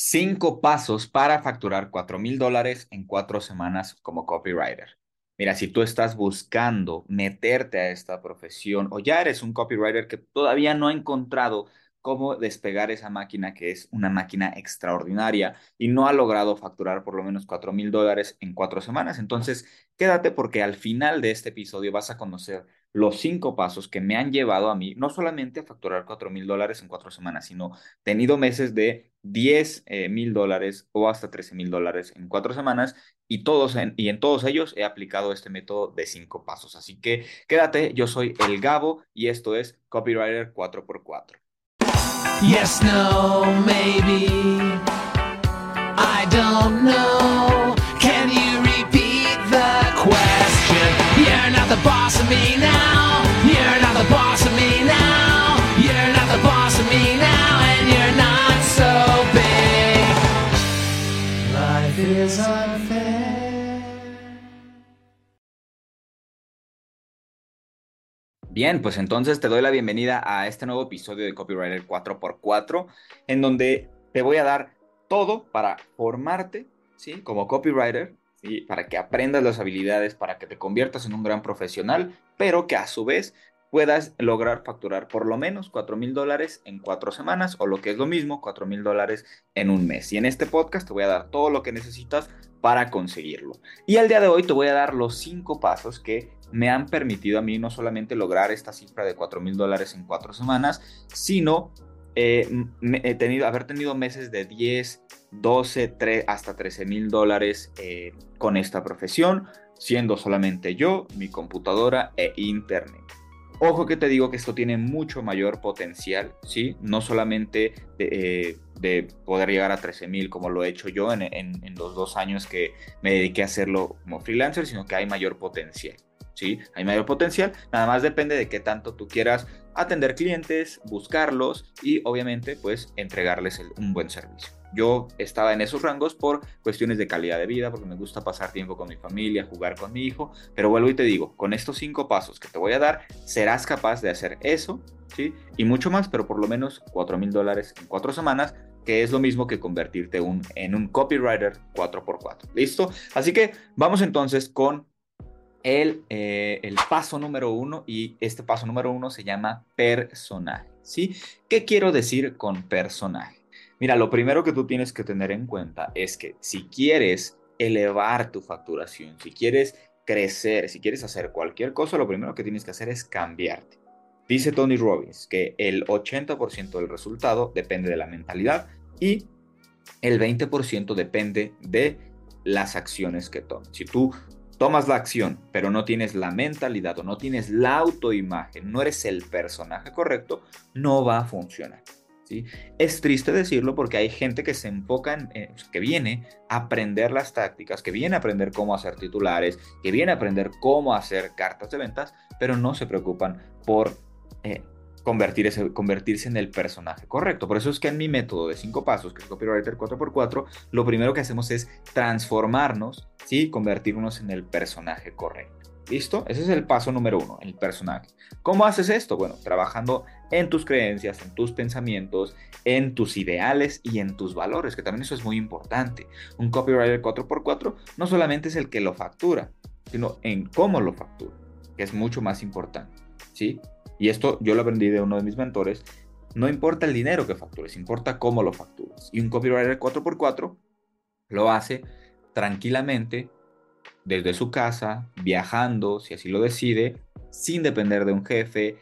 Cinco pasos para facturar cuatro mil dólares en cuatro semanas como copywriter. Mira, si tú estás buscando meterte a esta profesión o ya eres un copywriter que todavía no ha encontrado cómo despegar esa máquina que es una máquina extraordinaria y no ha logrado facturar por lo menos cuatro mil dólares en cuatro semanas, entonces quédate porque al final de este episodio vas a conocer los cinco pasos que me han llevado a mí no solamente a facturar cuatro mil dólares en cuatro semanas, sino tenido meses de 10 eh, mil dólares o hasta 13 mil dólares en cuatro semanas y, todos en, y en todos ellos he aplicado este método de cinco pasos. Así que quédate, yo soy el Gabo y esto es Copywriter 4x4. Yes, no, maybe. I don't know. Bien, pues entonces te doy la bienvenida a este nuevo episodio de Copywriter 4x4, en donde te voy a dar todo para formarte, ¿sí? Como copywriter, ¿sí? Para que aprendas las habilidades, para que te conviertas en un gran profesional, pero que a su vez puedas lograr facturar por lo menos 4 mil dólares en cuatro semanas o lo que es lo mismo, 4 mil dólares en un mes. Y en este podcast te voy a dar todo lo que necesitas para conseguirlo. Y el día de hoy te voy a dar los cinco pasos que me han permitido a mí no solamente lograr esta cifra de 4 mil dólares en cuatro semanas, sino eh, haber tenido meses de 10, 12, 3, hasta 13 mil dólares eh, con esta profesión, siendo solamente yo, mi computadora e internet. Ojo que te digo que esto tiene mucho mayor potencial, ¿sí? No solamente de, eh, poder llegar a 13 mil como lo he hecho yo en, en los dos años que me dediqué a hacerlo como freelancer, sino que hay mayor potencial. ¿Sí? Hay mayor potencial, nada más depende de qué tanto tú quieras atender clientes, buscarlos y obviamente pues entregarles un buen servicio. Yo estaba en esos rangos por cuestiones de calidad de vida, porque me gusta pasar tiempo con mi familia, jugar con mi hijo, pero vuelvo y te digo, con estos cinco pasos que te voy a dar, serás capaz de hacer eso, ¿sí? Y mucho más, pero por lo menos 4 mil dólares en cuatro semanas, que es lo mismo que convertirte en un copywriter 4x4. ¿Listo? Así que vamos entonces con el, eh, el paso número uno y este paso número uno se llama personaje. ¿sí? ¿Qué quiero decir con personaje? Mira, lo primero que tú tienes que tener en cuenta es que si quieres elevar tu facturación, si quieres crecer, si quieres hacer cualquier cosa, lo primero que tienes que hacer es cambiarte. Dice Tony Robbins que el 80% del resultado depende de la mentalidad y el 20% depende de las acciones que tomes. Si tú tomas la acción, pero no tienes la mentalidad o no tienes la autoimagen, no eres el personaje correcto, no va a funcionar. ¿sí? Es triste decirlo porque hay gente que se enfoca en, eh, que viene a aprender las tácticas, que viene a aprender cómo hacer titulares, que viene a aprender cómo hacer cartas de ventas, pero no se preocupan por eh, convertirse, convertirse en el personaje correcto. Por eso es que en mi método de cinco pasos, que es Copywriter 4x4, lo primero que hacemos es transformarnos, ¿sí? convertirnos en el personaje correcto. ¿Listo? Ese es el paso número uno, el personaje. ¿Cómo haces esto? Bueno, trabajando en tus creencias, en tus pensamientos, en tus ideales y en tus valores, que también eso es muy importante. Un copywriter 4x4 no solamente es el que lo factura, sino en cómo lo factura, que es mucho más importante. ¿Sí? Y esto yo lo aprendí de uno de mis mentores. No importa el dinero que factures, importa cómo lo facturas. Y un copywriter 4x4 lo hace tranquilamente desde su casa, viajando, si así lo decide, sin depender de un jefe,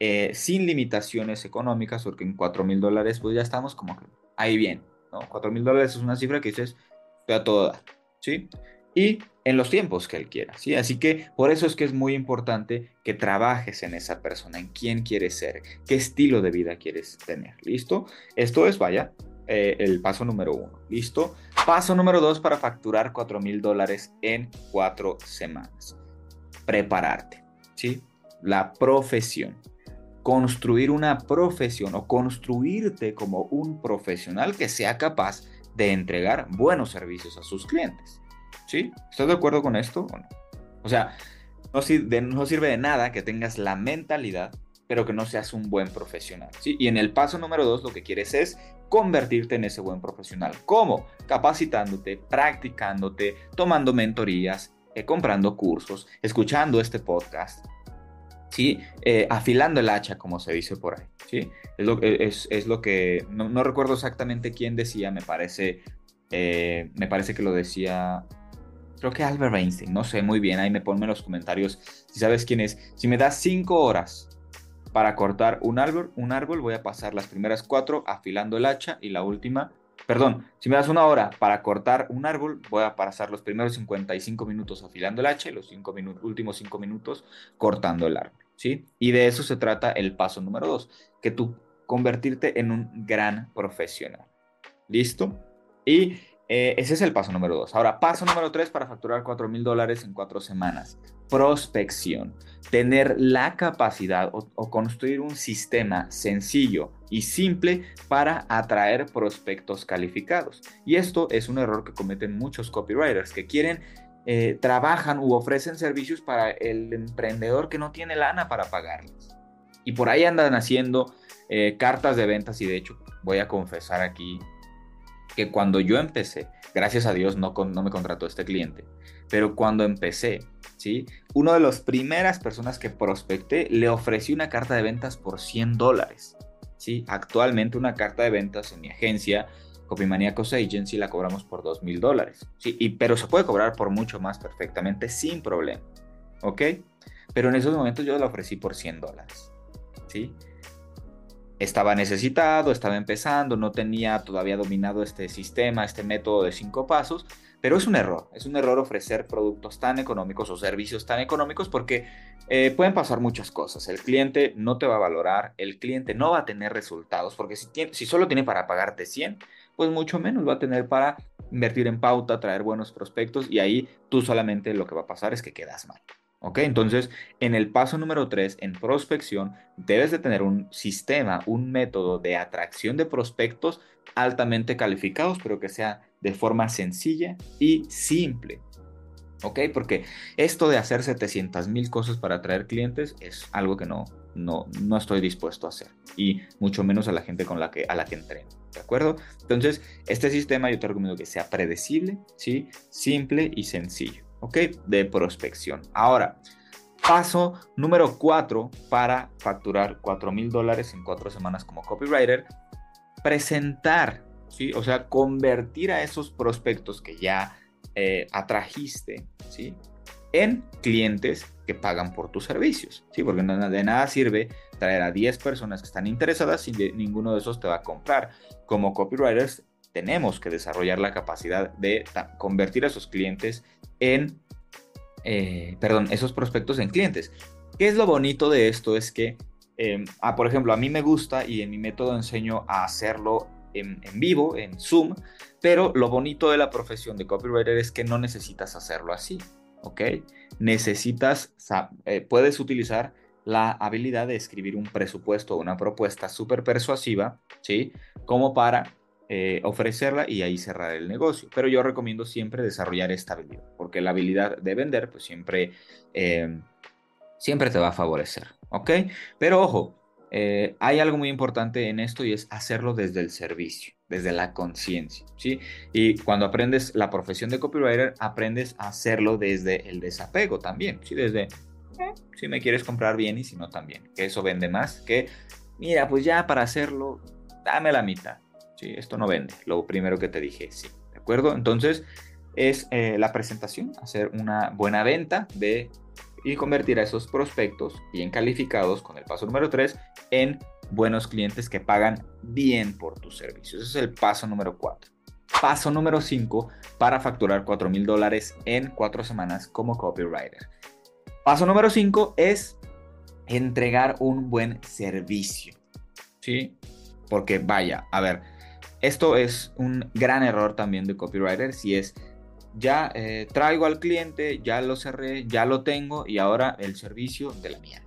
eh, sin limitaciones económicas, porque en 4 mil dólares pues ya estamos como ahí bien, ¿no? 4 mil dólares es una cifra que dices, estoy a todo ¿sí? Y en los tiempos que él quiera, ¿sí? Así que por eso es que es muy importante que trabajes en esa persona, en quién quieres ser, qué estilo de vida quieres tener, ¿listo? Esto es, vaya, eh, el paso número uno, ¿listo? Paso número dos para facturar 4 mil dólares en cuatro semanas. Prepararte, ¿sí? La profesión. Construir una profesión o construirte como un profesional que sea capaz de entregar buenos servicios a sus clientes. ¿Sí? ¿Estás de acuerdo con esto? O, sea, no sirve, no sirve de nada que tengas la mentalidad, pero que no seas un buen profesional. ¿sí? Y en el paso número dos lo que quieres es convertirte en ese buen profesional. ¿Cómo? Capacitándote, practicándote, tomando mentorías, eh, comprando cursos, escuchando este podcast. ¿Sí? Eh, afilando el hacha, como se dice por ahí. ¿sí? Es, lo, es, es lo que, no, no, recuerdo exactamente quién decía, me parece, eh, me parece que lo decía creo que Albert Einstein, no sé muy bien, ahí me ponme en los comentarios si sabes quién es. Si me das cinco horas para cortar un árbol, un árbol, voy a pasar las primeras cuatro afilando el hacha y la última, perdón, si me das una hora para cortar un árbol, voy a pasar los primeros 55 minutos afilando el hacha y los cinco últimos cinco minutos cortando el árbol, ¿sí? Y de eso se trata el paso número dos, que tú convertirte en un gran profesional. ¿Listo? Y eh, ese es el paso número dos. Ahora, paso número tres para facturar 4 mil dólares en cuatro semanas. Prospección. Tener la capacidad o, o, construir un sistema sencillo y simple para atraer prospectos calificados. Y esto es un error que cometen muchos copywriters que quieren, eh, trabajan u ofrecen servicios para el emprendedor que no tiene lana para pagarles. Y por ahí andan haciendo eh, cartas de ventas y de hecho voy a confesar aquí que cuando yo empecé, gracias a Dios no, no me contrató este cliente, pero cuando empecé, ¿sí? Una de las primeras personas que prospecté le ofrecí una carta de ventas por 100 dólares, ¿sí? Actualmente una carta de ventas en mi agencia, Copymaniacos Agency, la cobramos por 2 mil dólares, ¿sí? Y, pero se puede cobrar por mucho más perfectamente sin problema, ¿ok? Pero en esos momentos yo la ofrecí por 100 dólares, ¿sí? Estaba necesitado, estaba empezando, no tenía todavía dominado este sistema, este método de cinco pasos, pero es un error, es un error ofrecer productos tan económicos o servicios tan económicos porque eh, pueden pasar muchas cosas. El cliente no te va a valorar, el cliente no va a tener resultados, porque si, si solo tiene para pagarte 100, pues mucho menos va a tener para invertir en pauta, traer buenos prospectos y ahí tú solamente lo que va a pasar es que quedas mal. ¿Ok? Entonces, en el paso número 3, en prospección, debes de tener un sistema, un método de atracción de prospectos altamente calificados, pero que sea de forma sencilla y simple. ¿Ok? Porque esto de hacer 700 mil cosas para atraer clientes es algo que no, no, no estoy dispuesto a hacer. Y mucho menos a la gente con la que, a la que entreno. ¿De acuerdo? Entonces, este sistema yo te recomiendo que sea predecible, ¿sí? Simple y sencillo. ¿Ok? De prospección. Ahora, paso número 4 para facturar 4 mil dólares en 4 semanas como copywriter, presentar, ¿sí? O sea, convertir a esos prospectos que ya eh, atrajiste, ¿sí? En clientes que pagan por tus servicios, ¿sí? Porque de nada sirve traer a 10 personas que están interesadas si ninguno de esos te va a comprar. Como copywriters tenemos que desarrollar la capacidad de convertir a esos clientes en, eh, perdón, esos prospectos en clientes. ¿Qué es lo bonito de esto? Es que, em, ah, por ejemplo, a mí me gusta y en mi método enseño a hacerlo en, vivo, en Zoom, pero lo bonito de la profesión de copywriter es que no necesitas hacerlo así, ¿ok? Necesitas, eh, puedes utilizar la habilidad de escribir un presupuesto o una propuesta súper persuasiva, ¿sí? Como para eh, ofrecerla y ahí cerrar el negocio. Pero yo recomiendo siempre desarrollar esta habilidad, porque la habilidad de vender, pues siempre, eh, siempre te va a favorecer, ¿ok? Pero ojo, eh, hay algo muy importante en esto y es hacerlo desde el servicio, desde la conciencia, ¿sí? Y cuando aprendes la profesión de copywriter, aprendes a hacerlo desde el desapego también, ¿sí? Desde, si me quieres comprar bien y si no también, que eso vende más que, mira, pues ya para hacerlo, dame la mitad, ¿sí? Esto no vende, lo primero que te dije, sí, ¿de acuerdo? Entonces es eh, la presentación, hacer una buena venta de y convertir a esos prospectos bien calificados con el paso número 3 en buenos clientes que pagan bien por tus servicios. Ese es el paso número 4. Paso número 5 para facturar 4 mil dólares en 4 semanas como copywriter. Paso número 5 es entregar un buen servicio. ¿Sí? Porque vaya, a ver, esto es un gran error también de copywriter si es ya eh, traigo al cliente, ya lo cerré, ya lo tengo y ahora el servicio de la mierda.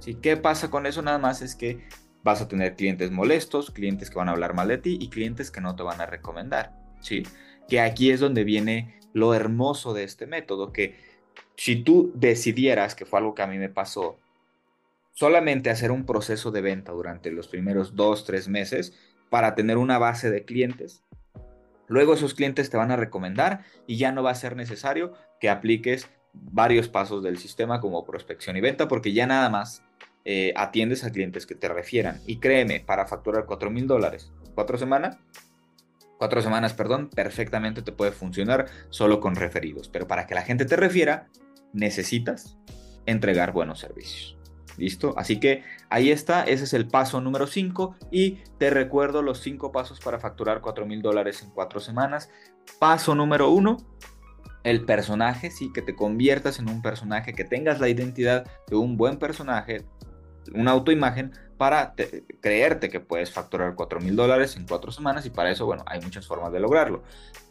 ¿Sí? ¿Qué pasa con eso? Nada más es que vas a tener clientes molestos, clientes que van a hablar mal de ti y clientes que no te van a recomendar. ¿sí? Que aquí es donde viene lo hermoso de este método, que si tú decidieras, que fue algo que a mí me pasó, solamente hacer un proceso de venta durante los primeros dos, tres meses para tener una base de clientes. Luego esos clientes te van a recomendar y ya no va a ser necesario que apliques varios pasos del sistema como prospección y venta porque ya nada más eh, atiendes a clientes que te refieran. Y créeme, para facturar 4 mil dólares, cuatro semanas, cuatro semanas, perdón, perfectamente te puede funcionar solo con referidos. Pero para que la gente te refiera, necesitas entregar buenos servicios. ¿Listo? Así que ahí está, ese es el paso número 5 y te recuerdo los 5 pasos para facturar 4 mil dólares en 4 semanas. Paso número 1, el personaje, sí, que te conviertas en un personaje, que tengas la identidad de un buen personaje, una autoimagen para creerte que puedes facturar 4 mil dólares en 4 semanas y para eso, bueno, hay muchas formas de lograrlo.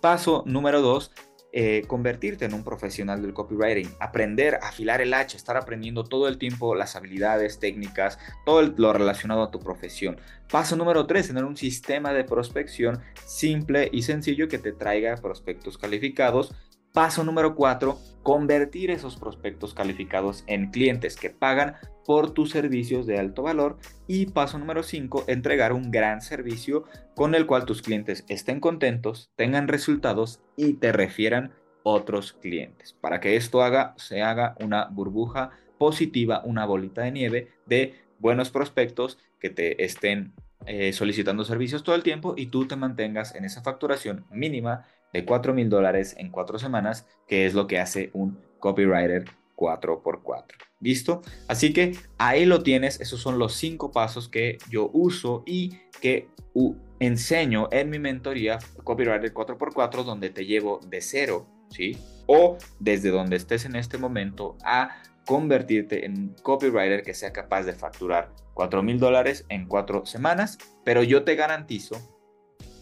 Paso número 2, eh, convertirte en un profesional del copywriting, aprender a afilar el hacha, estar aprendiendo todo el tiempo las habilidades técnicas, todo lo relacionado a tu profesión. Paso número 3, tener un sistema de prospección simple y sencillo que te traiga prospectos calificados Paso número 4, convertir esos prospectos calificados en clientes que pagan por tus servicios de alto valor. Y paso número 5, entregar un gran servicio con el cual tus clientes estén contentos, tengan resultados y te refieran otros clientes. Para que esto se haga una burbuja positiva, una bolita de nieve de buenos prospectos que te estén eh, solicitando servicios todo el tiempo y tú te mantengas en esa facturación mínima de 4 mil dólares en 4 semanas, que es lo que hace un copywriter 4x4. ¿Listo? Así que ahí lo tienes, esos son los 5 pasos que yo uso y que enseño en mi mentoría Copywriter 4x4, donde te llevo de cero, ¿sí? O desde donde estés en este momento a convertirte en un copywriter que sea capaz de facturar 4 mil dólares en 4 semanas, pero yo te garantizo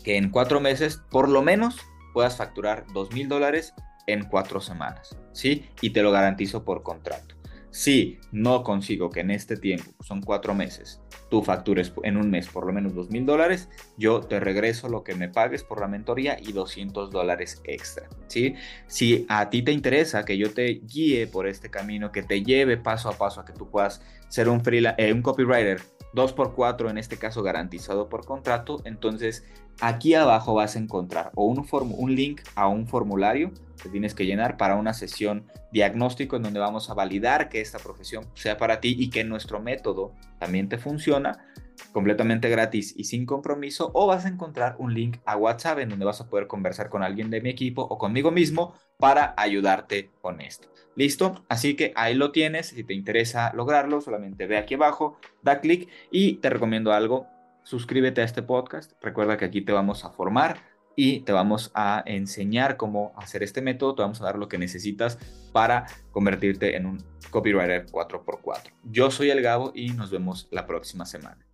que en 4 meses, por lo menos, puedas facturar dos mil dólares en cuatro semanas, ¿sí? Y te lo garantizo por contrato. Si no consigo que en este tiempo, son cuatro meses, tú factures en un mes por lo menos dos mil dólares, yo te regreso lo que me pagues por la mentoría y 200 dólares extra, ¿sí? Si a ti te interesa que yo te guíe por este camino, que te lleve paso a paso a que tú puedas ser un, eh, un copywriter 2x4, en este caso garantizado por contrato, entonces aquí abajo vas a encontrar o un, un link a un formulario que tienes que llenar para una sesión diagnóstico en donde vamos a validar que esta profesión sea para ti y que nuestro método también te funciona completamente gratis y sin compromiso o vas a encontrar un link a WhatsApp en donde vas a poder conversar con alguien de mi equipo o conmigo mismo para ayudarte con esto. ¿Listo? Así que ahí lo tienes. Si te interesa lograrlo, solamente ve aquí abajo, da clic y te recomiendo algo. Suscríbete a este podcast. Recuerda que aquí te vamos a formar y te vamos a enseñar cómo hacer este método. Te vamos a dar lo que necesitas para convertirte en un copywriter 4x4. Yo soy el Gabo y nos vemos la próxima semana.